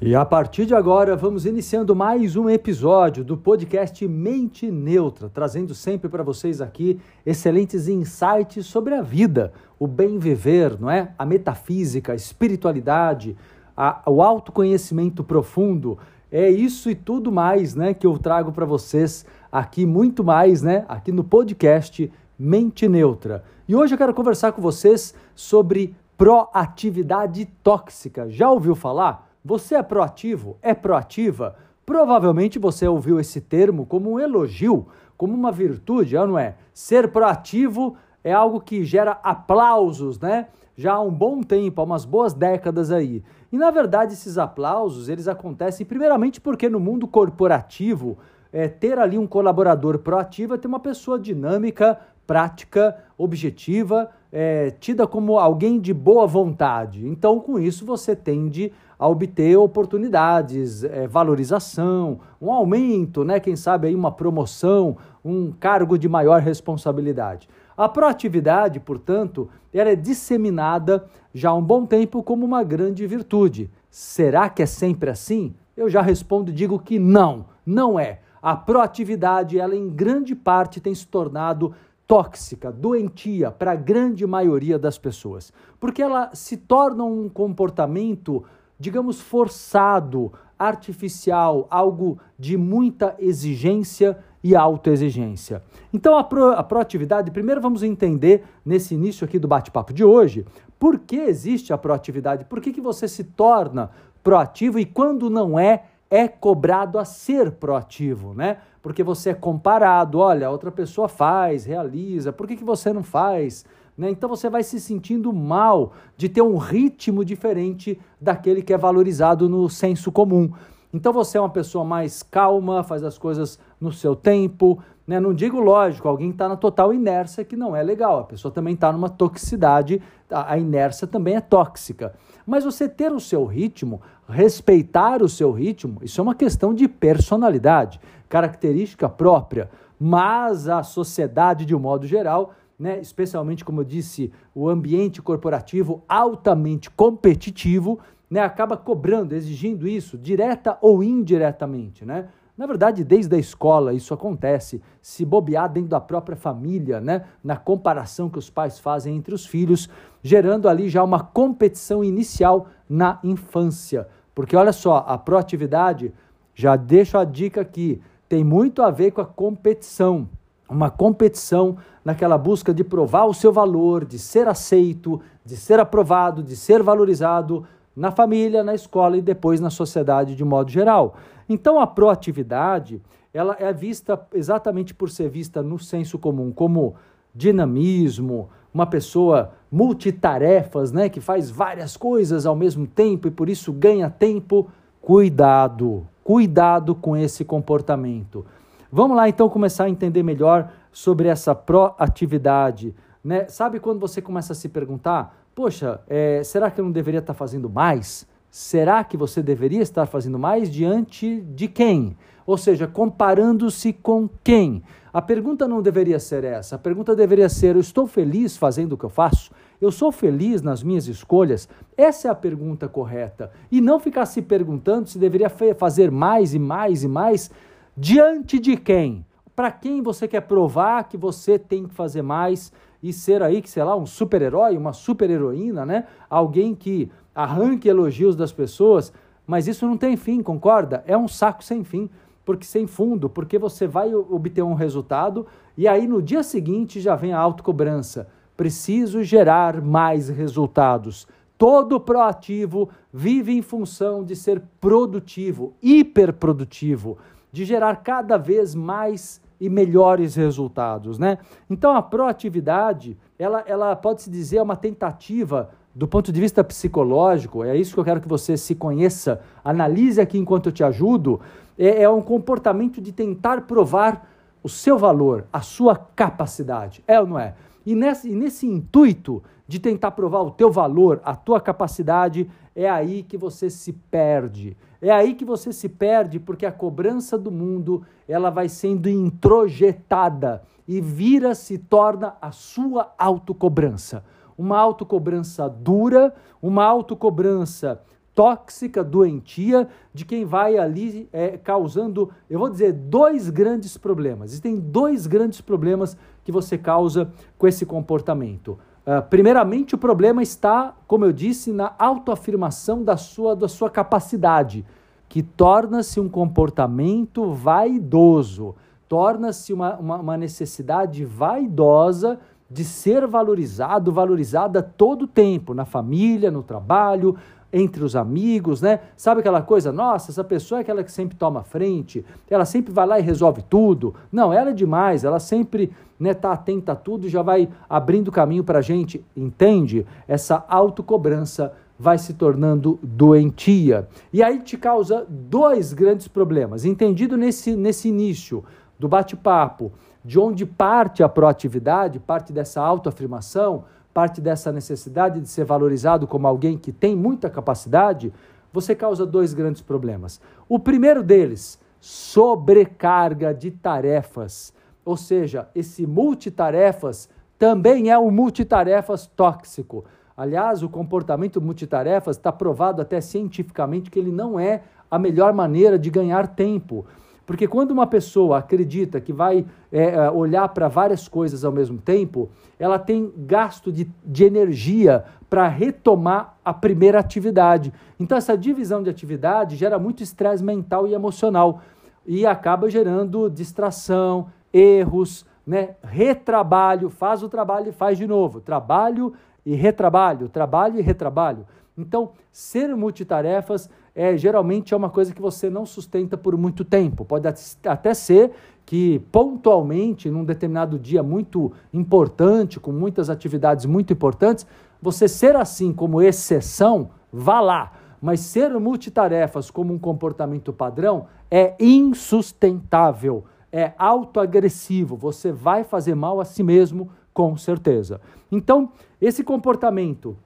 E a partir de agora, vamos iniciando mais um episódio do podcast Mente Neutra, trazendo sempre para vocês aqui excelentes insights sobre a vida, o bem viver, não é? A metafísica, a espiritualidade, a, o autoconhecimento profundo. É isso e tudo mais, né, que eu trago para vocês aqui muito mais, né, aqui no podcast Mente Neutra. E hoje eu quero conversar com vocês sobre proatividade tóxica. Já ouviu falar? Você é proativo? É proativa? Provavelmente você ouviu esse termo como um elogio, como uma virtude, não é? Ser proativo é algo que gera aplausos, né? Já há um bom tempo, há umas boas décadas aí. E na verdade esses aplausos, eles acontecem primeiramente porque no mundo corporativo, é, ter ali um colaborador proativo é ter uma pessoa dinâmica, prática, objetiva, é, tida como alguém de boa vontade. Então, com isso, você tende a obter oportunidades, é, valorização, um aumento, né? Quem sabe aí uma promoção, um cargo de maior responsabilidade. A proatividade, portanto, ela é disseminada já há um bom tempo como uma grande virtude. Será que é sempre assim? Eu já respondo e digo que não, não é. A proatividade, ela em grande parte tem se tornado tóxica, doentia para a grande maioria das pessoas, porque ela se torna um comportamento digamos, forçado, artificial, algo de muita exigência e autoexigência. Então, a, pro, a proatividade, primeiro vamos entender, nesse início aqui do bate-papo de hoje, por que existe a proatividade, por que, que você se torna proativo e quando não é, é cobrado a ser proativo, né? Porque você é comparado, olha, outra pessoa faz, realiza, por que, que você não faz? Né? Então você vai se sentindo mal de ter um ritmo diferente daquele que é valorizado no senso comum. Então você é uma pessoa mais calma, faz as coisas no seu tempo. Né? Não digo lógico, alguém está na total inércia que não é legal. A pessoa também está numa toxicidade, a inércia também é tóxica. Mas você ter o seu ritmo, respeitar o seu ritmo, isso é uma questão de personalidade, característica própria. Mas a sociedade, de um modo geral, né, especialmente, como eu disse, o ambiente corporativo altamente competitivo, né, acaba cobrando, exigindo isso, direta ou indiretamente. Né? Na verdade, desde a escola isso acontece, se bobear dentro da própria família, né, na comparação que os pais fazem entre os filhos, gerando ali já uma competição inicial na infância. Porque olha só, a proatividade, já deixo a dica aqui, tem muito a ver com a competição uma competição naquela busca de provar o seu valor, de ser aceito, de ser aprovado, de ser valorizado na família, na escola e depois na sociedade de modo geral. Então a proatividade, ela é vista exatamente por ser vista no senso comum como dinamismo, uma pessoa multitarefas, né, que faz várias coisas ao mesmo tempo e por isso ganha tempo. Cuidado, cuidado com esse comportamento. Vamos lá então começar a entender melhor sobre essa proatividade. Né? Sabe quando você começa a se perguntar: poxa, é, será que eu não deveria estar fazendo mais? Será que você deveria estar fazendo mais diante de quem? Ou seja, comparando-se com quem? A pergunta não deveria ser essa. A pergunta deveria ser: eu estou feliz fazendo o que eu faço? Eu sou feliz nas minhas escolhas? Essa é a pergunta correta. E não ficar se perguntando se deveria fazer mais e mais e mais Diante de quem? Para quem você quer provar que você tem que fazer mais e ser aí, que sei lá, um super-herói, uma super-heroína, né? Alguém que arranque elogios das pessoas, mas isso não tem fim, concorda? É um saco sem fim, porque sem fundo, porque você vai obter um resultado e aí no dia seguinte já vem a autocobrança. Preciso gerar mais resultados. Todo proativo vive em função de ser produtivo, hiperprodutivo de gerar cada vez mais e melhores resultados, né? Então a proatividade, ela, ela pode se dizer uma tentativa do ponto de vista psicológico, é isso que eu quero que você se conheça, analise aqui enquanto eu te ajudo, é, é um comportamento de tentar provar o seu valor, a sua capacidade, é ou não é? E nesse, e nesse intuito de tentar provar o teu valor, a tua capacidade, é aí que você se perde. É aí que você se perde porque a cobrança do mundo, ela vai sendo introjetada e vira se torna a sua autocobrança. Uma autocobrança dura, uma autocobrança tóxica, doentia, de quem vai ali é, causando, eu vou dizer, dois grandes problemas. Existem dois grandes problemas que você causa com esse comportamento. Uh, primeiramente, o problema está, como eu disse, na autoafirmação da sua, da sua capacidade, que torna-se um comportamento vaidoso, torna-se uma, uma, uma necessidade vaidosa de ser valorizado, valorizada todo o tempo, na família, no trabalho, entre os amigos, né? Sabe aquela coisa, nossa, essa pessoa é aquela que sempre toma frente, ela sempre vai lá e resolve tudo. Não, ela é demais, ela sempre né, tá atenta a tudo já vai abrindo caminho para a gente, entende? Essa autocobrança vai se tornando doentia. E aí te causa dois grandes problemas. Entendido nesse, nesse início do bate-papo, de onde parte a proatividade, parte dessa autoafirmação, parte dessa necessidade de ser valorizado como alguém que tem muita capacidade, você causa dois grandes problemas. O primeiro deles, sobrecarga de tarefas. Ou seja, esse multitarefas também é um multitarefas tóxico. Aliás, o comportamento multitarefas está provado até cientificamente que ele não é a melhor maneira de ganhar tempo. Porque quando uma pessoa acredita que vai é, é olhar para várias coisas ao mesmo tempo, ela tem gasto de, de energia para retomar a primeira atividade. Então, essa divisão de atividade gera muito estresse mental e emocional e acaba gerando distração, erros, né? retrabalho, faz o trabalho e faz de novo, trabalho e retrabalho, trabalho e retrabalho. Então, ser multitarefas é geralmente é uma coisa que você não sustenta por muito tempo. Pode até ser que pontualmente, num determinado dia muito importante, com muitas atividades muito importantes, você ser assim como exceção, vá lá. Mas ser multitarefas como um comportamento padrão é insustentável, é autoagressivo. Você vai fazer mal a si mesmo, com certeza. Então, esse comportamento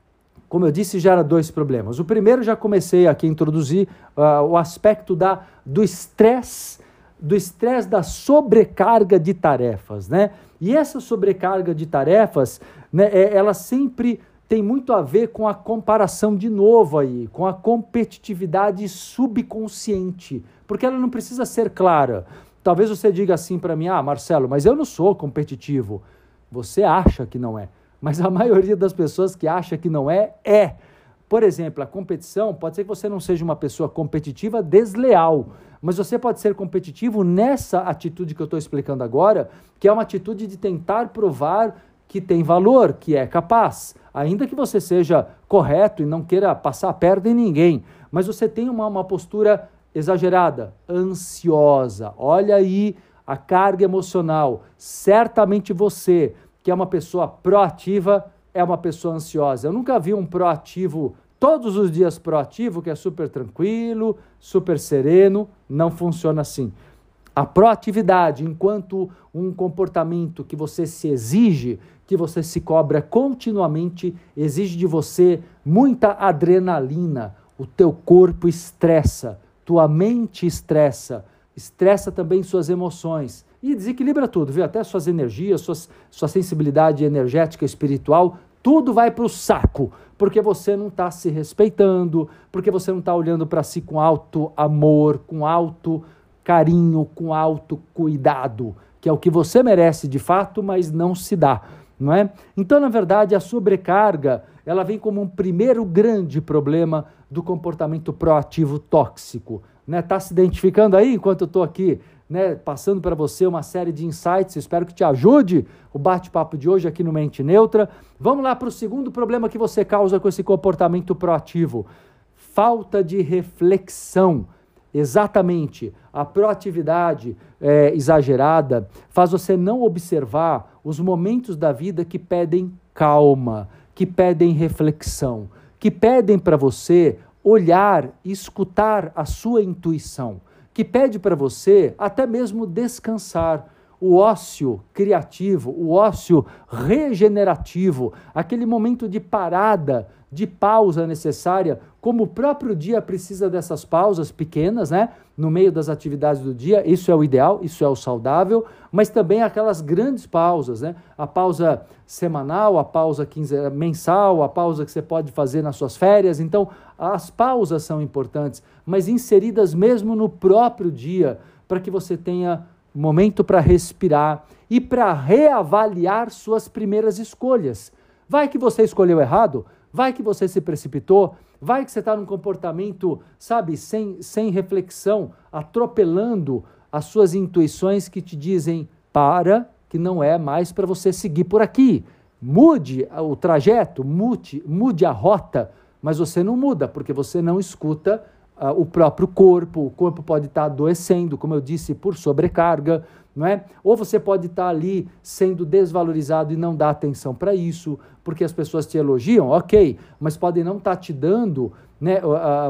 como eu disse, gera dois problemas. O primeiro, já comecei aqui a introduzir uh, o aspecto da, do estresse, do estresse da sobrecarga de tarefas, né? E essa sobrecarga de tarefas, né, é, ela sempre tem muito a ver com a comparação de novo aí, com a competitividade subconsciente, porque ela não precisa ser clara. Talvez você diga assim para mim: "Ah, Marcelo, mas eu não sou competitivo". Você acha que não é mas a maioria das pessoas que acha que não é, é. Por exemplo, a competição, pode ser que você não seja uma pessoa competitiva desleal, mas você pode ser competitivo nessa atitude que eu estou explicando agora, que é uma atitude de tentar provar que tem valor, que é capaz, ainda que você seja correto e não queira passar a perna em ninguém, mas você tem uma, uma postura exagerada, ansiosa. Olha aí a carga emocional. Certamente você que é uma pessoa proativa, é uma pessoa ansiosa. Eu nunca vi um proativo, todos os dias proativo, que é super tranquilo, super sereno. Não funciona assim. A proatividade, enquanto um comportamento que você se exige, que você se cobra continuamente, exige de você muita adrenalina. O teu corpo estressa, tua mente estressa, estressa também suas emoções e desequilibra tudo, viu? Até suas energias, suas, sua sensibilidade energética, espiritual, tudo vai para o saco, porque você não está se respeitando, porque você não está olhando para si com alto amor, com alto carinho, com alto cuidado, que é o que você merece de fato, mas não se dá, não é? Então, na verdade, a sobrecarga, ela vem como um primeiro grande problema do comportamento proativo tóxico, né? Tá se identificando aí enquanto eu estou aqui né, passando para você uma série de insights. Espero que te ajude o bate-papo de hoje aqui no Mente Neutra. Vamos lá para o segundo problema que você causa com esse comportamento proativo: falta de reflexão. Exatamente, a proatividade é, exagerada faz você não observar os momentos da vida que pedem calma, que pedem reflexão, que pedem para você olhar e escutar a sua intuição que pede para você até mesmo descansar. O ócio criativo, o ócio regenerativo, aquele momento de parada, de pausa necessária, como o próprio dia precisa dessas pausas pequenas, né? No meio das atividades do dia, isso é o ideal, isso é o saudável, mas também aquelas grandes pausas, né? A pausa semanal, a pausa quinzenal, mensal, a pausa que você pode fazer nas suas férias. Então, as pausas são importantes, mas inseridas mesmo no próprio dia, para que você tenha momento para respirar e para reavaliar suas primeiras escolhas. Vai que você escolheu errado? Vai que você se precipitou? Vai que você está num comportamento, sabe, sem, sem reflexão, atropelando as suas intuições que te dizem para, que não é mais para você seguir por aqui. Mude o trajeto, mude, mude a rota, mas você não muda, porque você não escuta uh, o próprio corpo. O corpo pode estar tá adoecendo, como eu disse, por sobrecarga, não é? Ou você pode estar ali sendo desvalorizado e não dar atenção para isso, porque as pessoas te elogiam, ok, mas podem não estar tá te dando, né?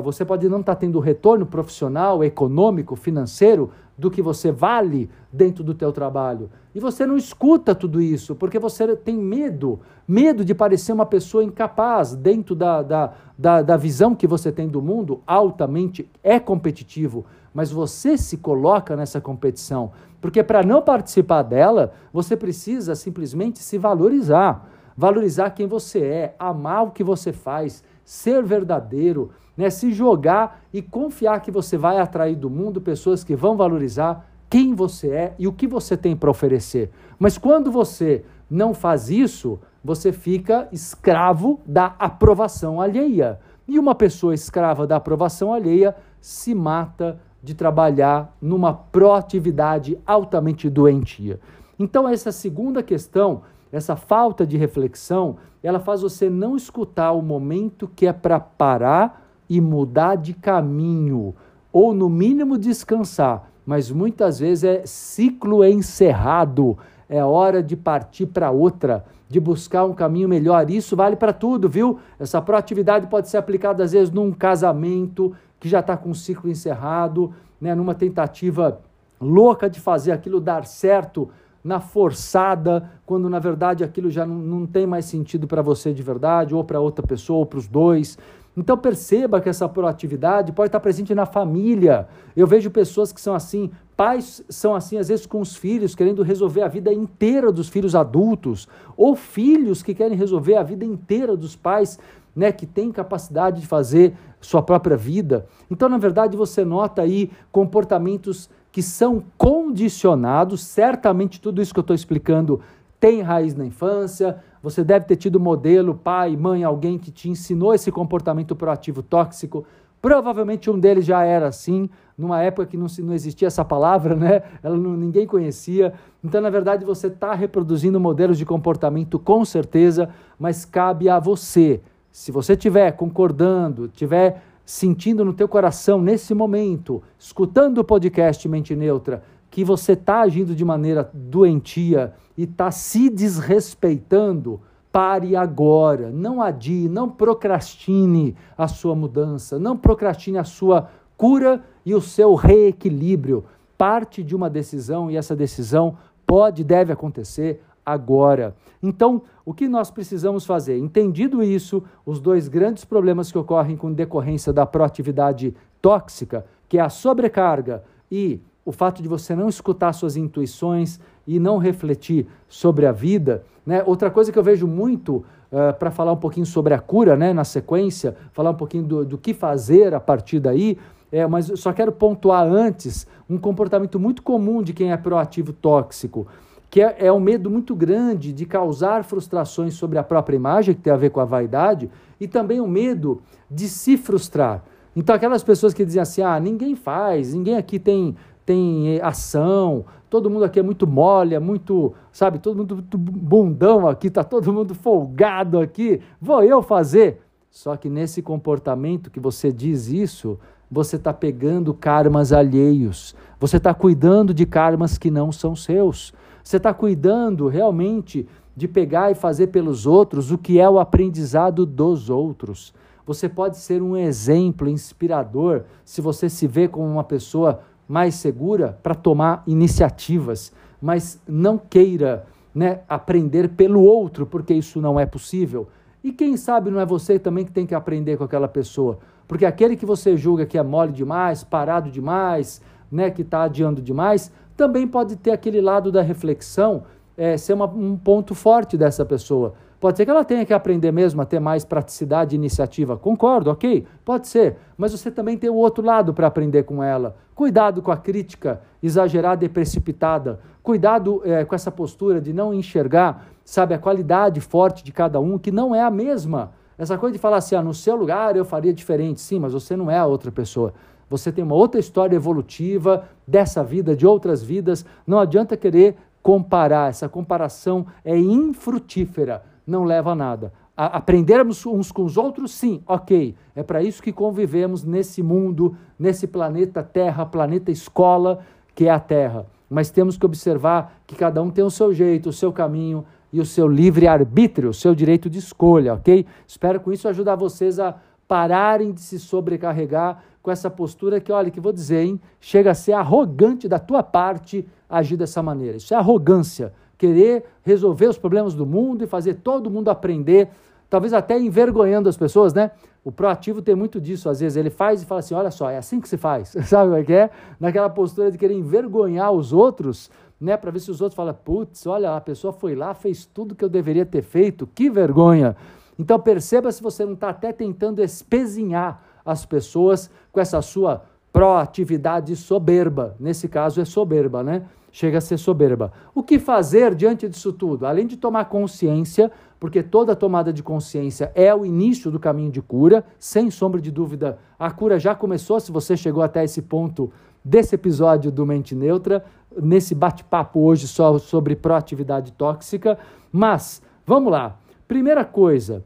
Você pode não estar tá tendo retorno profissional, econômico, financeiro do que você vale dentro do teu trabalho. E você não escuta tudo isso, porque você tem medo, medo de parecer uma pessoa incapaz dentro da, da, da, da visão que você tem do mundo, altamente é competitivo, mas você se coloca nessa competição, porque para não participar dela, você precisa simplesmente se valorizar, valorizar quem você é, amar o que você faz, ser verdadeiro, né? se jogar e confiar que você vai atrair do mundo pessoas que vão valorizar quem você é e o que você tem para oferecer. Mas quando você não faz isso, você fica escravo da aprovação alheia. E uma pessoa escrava da aprovação alheia se mata de trabalhar numa proatividade altamente doentia. Então, essa segunda questão, essa falta de reflexão, ela faz você não escutar o momento que é para parar e mudar de caminho, ou no mínimo descansar, mas muitas vezes é ciclo encerrado, é hora de partir para outra, de buscar um caminho melhor. Isso vale para tudo, viu? Essa proatividade pode ser aplicada às vezes num casamento que já está com um ciclo encerrado, né, numa tentativa louca de fazer aquilo dar certo na forçada, quando na verdade aquilo já não, não tem mais sentido para você de verdade, ou para outra pessoa, ou para os dois. Então perceba que essa proatividade pode estar presente na família. Eu vejo pessoas que são assim, pais são assim às vezes com os filhos, querendo resolver a vida inteira dos filhos adultos, ou filhos que querem resolver a vida inteira dos pais, né, que têm capacidade de fazer sua própria vida. Então, na verdade, você nota aí comportamentos que são condicionados, certamente tudo isso que eu estou explicando tem raiz na infância, você deve ter tido modelo, pai, mãe, alguém que te ensinou esse comportamento proativo tóxico. Provavelmente um deles já era assim, numa época que não, não existia essa palavra, né? Ela não, ninguém conhecia. Então, na verdade, você está reproduzindo modelos de comportamento com certeza, mas cabe a você. Se você estiver concordando, estiver sentindo no teu coração nesse momento, escutando o podcast Mente Neutra, que você está agindo de maneira doentia e está se desrespeitando, pare agora. Não adie, não procrastine a sua mudança, não procrastine a sua cura e o seu reequilíbrio. Parte de uma decisão e essa decisão pode e deve acontecer agora. Então, o que nós precisamos fazer? Entendido isso, os dois grandes problemas que ocorrem com decorrência da proatividade tóxica, que é a sobrecarga e o fato de você não escutar suas intuições e não refletir sobre a vida. Né? Outra coisa que eu vejo muito, uh, para falar um pouquinho sobre a cura, né, na sequência, falar um pouquinho do, do que fazer a partir daí, é, mas só quero pontuar antes um comportamento muito comum de quem é proativo tóxico, que é, é um medo muito grande de causar frustrações sobre a própria imagem, que tem a ver com a vaidade, e também o medo de se frustrar. Então, aquelas pessoas que dizem assim: ah, ninguém faz, ninguém aqui tem tem eh, ação, todo mundo aqui é muito mole, é muito, sabe, todo mundo muito bundão aqui, tá todo mundo folgado aqui, vou eu fazer. Só que nesse comportamento que você diz isso, você está pegando karmas alheios, você está cuidando de karmas que não são seus, você está cuidando realmente de pegar e fazer pelos outros o que é o aprendizado dos outros. Você pode ser um exemplo inspirador se você se vê como uma pessoa mais segura para tomar iniciativas, mas não queira né, aprender pelo outro, porque isso não é possível. E quem sabe não é você também que tem que aprender com aquela pessoa? Porque aquele que você julga que é mole demais, parado demais, né, que está adiando demais, também pode ter aquele lado da reflexão, é, ser uma, um ponto forte dessa pessoa. Pode ser que ela tenha que aprender mesmo a ter mais praticidade e iniciativa. Concordo, ok? Pode ser. Mas você também tem o outro lado para aprender com ela. Cuidado com a crítica exagerada e precipitada. Cuidado é, com essa postura de não enxergar, sabe, a qualidade forte de cada um, que não é a mesma. Essa coisa de falar assim, ah, no seu lugar eu faria diferente. Sim, mas você não é a outra pessoa. Você tem uma outra história evolutiva dessa vida, de outras vidas. Não adianta querer comparar. Essa comparação é infrutífera não leva a nada. A aprendermos uns com os outros, sim, ok. É para isso que convivemos nesse mundo, nesse planeta Terra, planeta escola, que é a Terra. Mas temos que observar que cada um tem o seu jeito, o seu caminho e o seu livre-arbítrio, o seu direito de escolha, ok? Espero com isso ajudar vocês a pararem de se sobrecarregar com essa postura que, olha, que vou dizer, hein, chega a ser arrogante da tua parte agir dessa maneira. Isso é arrogância querer resolver os problemas do mundo e fazer todo mundo aprender, talvez até envergonhando as pessoas, né? O proativo tem muito disso, às vezes ele faz e fala assim: olha só, é assim que se faz, sabe o que é? Naquela postura de querer envergonhar os outros, né? Para ver se os outros falam: putz, olha, a pessoa foi lá, fez tudo que eu deveria ter feito, que vergonha. Então perceba se você não está até tentando espezinhar as pessoas com essa sua proatividade soberba. Nesse caso é soberba, né? Chega a ser soberba. O que fazer diante disso tudo? Além de tomar consciência, porque toda tomada de consciência é o início do caminho de cura, sem sombra de dúvida, a cura já começou. Se você chegou até esse ponto desse episódio do Mente Neutra, nesse bate-papo hoje só sobre proatividade tóxica. Mas, vamos lá. Primeira coisa,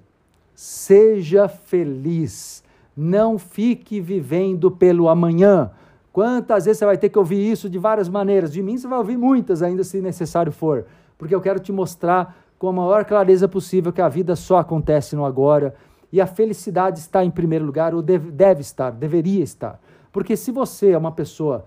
seja feliz. Não fique vivendo pelo amanhã. Quantas vezes você vai ter que ouvir isso de várias maneiras? De mim você vai ouvir muitas ainda se necessário for, porque eu quero te mostrar com a maior clareza possível que a vida só acontece no agora e a felicidade está em primeiro lugar, ou deve, deve estar, deveria estar. Porque se você é uma pessoa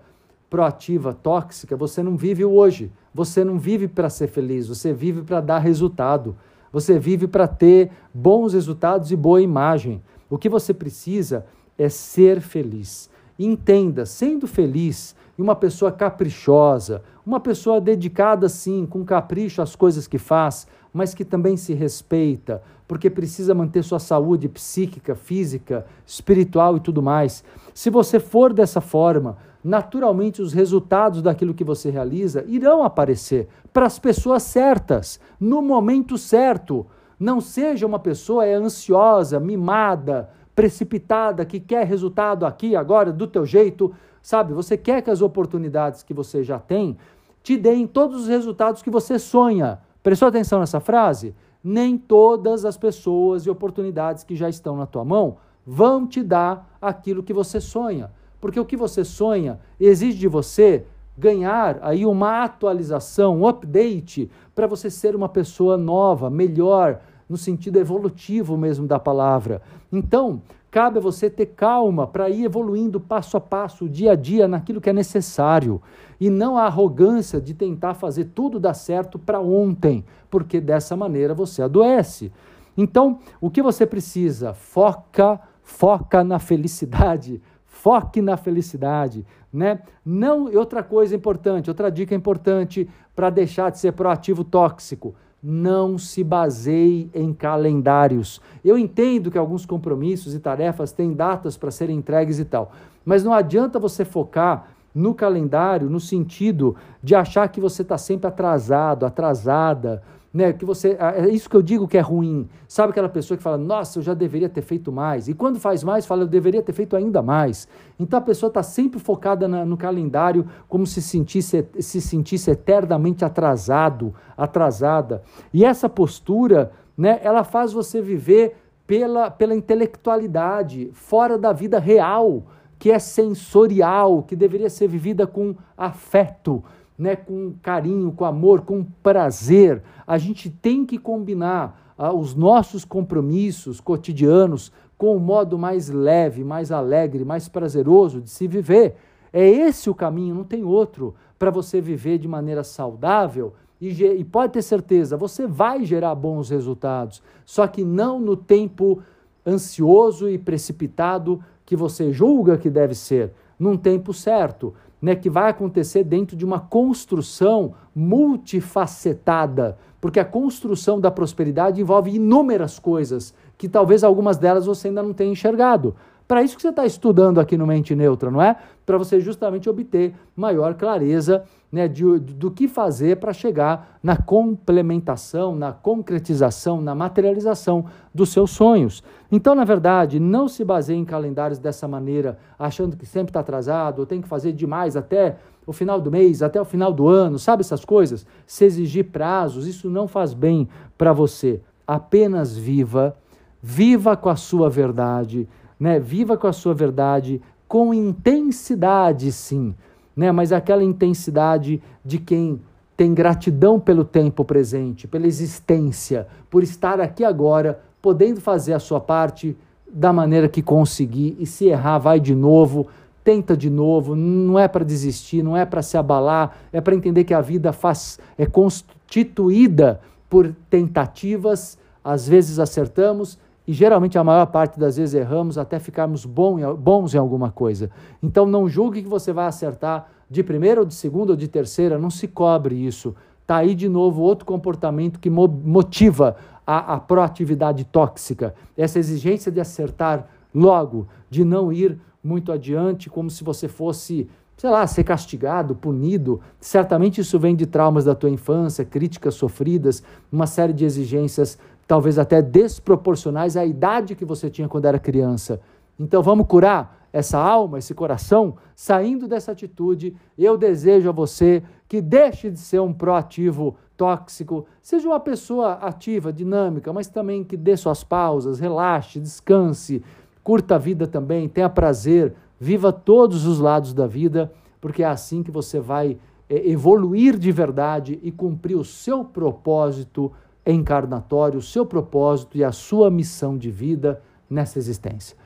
proativa, tóxica, você não vive o hoje, você não vive para ser feliz, você vive para dar resultado, você vive para ter bons resultados e boa imagem. O que você precisa é ser feliz. Entenda, sendo feliz e uma pessoa caprichosa, uma pessoa dedicada sim, com capricho às coisas que faz, mas que também se respeita, porque precisa manter sua saúde psíquica, física, espiritual e tudo mais. Se você for dessa forma, naturalmente os resultados daquilo que você realiza irão aparecer para as pessoas certas, no momento certo. Não seja uma pessoa é ansiosa, mimada, precipitada, que quer resultado aqui, agora, do teu jeito, sabe? Você quer que as oportunidades que você já tem te deem todos os resultados que você sonha. Prestou atenção nessa frase? Nem todas as pessoas e oportunidades que já estão na tua mão vão te dar aquilo que você sonha. Porque o que você sonha exige de você ganhar aí uma atualização, um update para você ser uma pessoa nova, melhor, no sentido evolutivo mesmo da palavra. Então, cabe a você ter calma para ir evoluindo passo a passo, dia a dia, naquilo que é necessário. E não a arrogância de tentar fazer tudo dar certo para ontem, porque dessa maneira você adoece. Então, o que você precisa? Foca, foca na felicidade. Foque na felicidade, né? Não, outra coisa importante, outra dica importante para deixar de ser proativo tóxico não se baseie em calendários. Eu entendo que alguns compromissos e tarefas têm datas para serem entregues e tal, mas não adianta você focar no calendário no sentido de achar que você está sempre atrasado, atrasada, né? Que você, é isso que eu digo que é ruim. Sabe aquela pessoa que fala, nossa, eu já deveria ter feito mais. E quando faz mais, fala, eu deveria ter feito ainda mais. Então a pessoa está sempre focada na, no calendário, como se sentisse, se sentisse eternamente atrasado, atrasada. E essa postura, né? Ela faz você viver pela, pela intelectualidade, fora da vida real, que é sensorial, que deveria ser vivida com afeto né, com carinho, com amor, com prazer. A gente tem que combinar ah, os nossos compromissos cotidianos com um modo mais leve, mais alegre, mais prazeroso de se viver. É esse o caminho, não tem outro, para você viver de maneira saudável e, e pode ter certeza, você vai gerar bons resultados, só que não no tempo ansioso e precipitado que você julga que deve ser, num tempo certo, né, que vai acontecer dentro de uma construção multifacetada, porque a construção da prosperidade envolve inúmeras coisas, que talvez algumas delas você ainda não tenha enxergado. Para isso que você está estudando aqui no Mente Neutra, não é? Para você justamente obter maior clareza né, de, do que fazer para chegar na complementação, na concretização, na materialização dos seus sonhos. Então, na verdade, não se baseie em calendários dessa maneira, achando que sempre está atrasado, ou tem que fazer demais até o final do mês, até o final do ano, sabe essas coisas? Se exigir prazos, isso não faz bem para você. Apenas viva, viva com a sua verdade né? Viva com a sua verdade com intensidade, sim, né? Mas aquela intensidade de quem tem gratidão pelo tempo presente, pela existência, por estar aqui agora, podendo fazer a sua parte da maneira que conseguir. E se errar, vai de novo, tenta de novo, não é para desistir, não é para se abalar, é para entender que a vida faz é constituída por tentativas, às vezes acertamos e geralmente a maior parte das vezes erramos até ficarmos bons em alguma coisa. Então não julgue que você vai acertar de primeira ou de segunda ou de terceira, não se cobre isso. Está aí de novo outro comportamento que motiva a, a proatividade tóxica, essa exigência de acertar logo, de não ir muito adiante, como se você fosse, sei lá, ser castigado, punido. Certamente isso vem de traumas da tua infância, críticas sofridas, uma série de exigências talvez até desproporcionais à idade que você tinha quando era criança. Então vamos curar essa alma, esse coração, saindo dessa atitude. Eu desejo a você que deixe de ser um proativo tóxico, seja uma pessoa ativa, dinâmica, mas também que dê suas pausas, relaxe, descanse, curta a vida também, tenha prazer, viva todos os lados da vida, porque é assim que você vai é, evoluir de verdade e cumprir o seu propósito encarnatório, o seu propósito e a sua missão de vida nessa existência.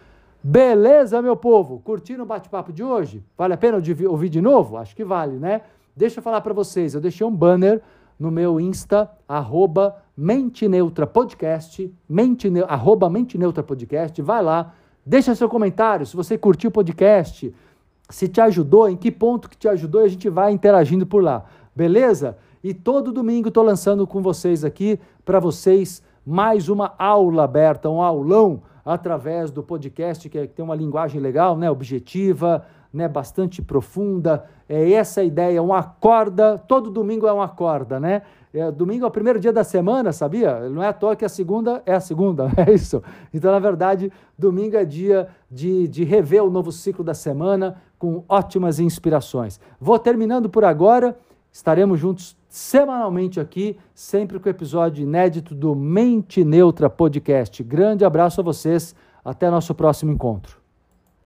Beleza, meu povo? Curtiram o bate-papo de hoje? Vale a pena ouvir de novo? Acho que vale, né? Deixa eu falar para vocês, eu deixei um banner no meu Insta, arroba Mente Neutra Podcast, mente, arroba Mente Neutra Podcast, vai lá, deixa seu comentário, se você curtiu o podcast, se te ajudou, em que ponto que te ajudou, a gente vai interagindo por lá, beleza? E todo domingo estou lançando com vocês aqui, para vocês, mais uma aula aberta, um aulão através do podcast, que, é, que tem uma linguagem legal, né, objetiva, né, bastante profunda. É essa a ideia, uma corda, todo domingo é uma corda, né? É, domingo é o primeiro dia da semana, sabia? Não é à toa que a segunda é a segunda, é isso? Então, na verdade, domingo é dia de, de rever o novo ciclo da semana com ótimas inspirações. Vou terminando por agora. Estaremos juntos semanalmente aqui, sempre com o episódio inédito do Mente Neutra Podcast. Grande abraço a vocês, até nosso próximo encontro.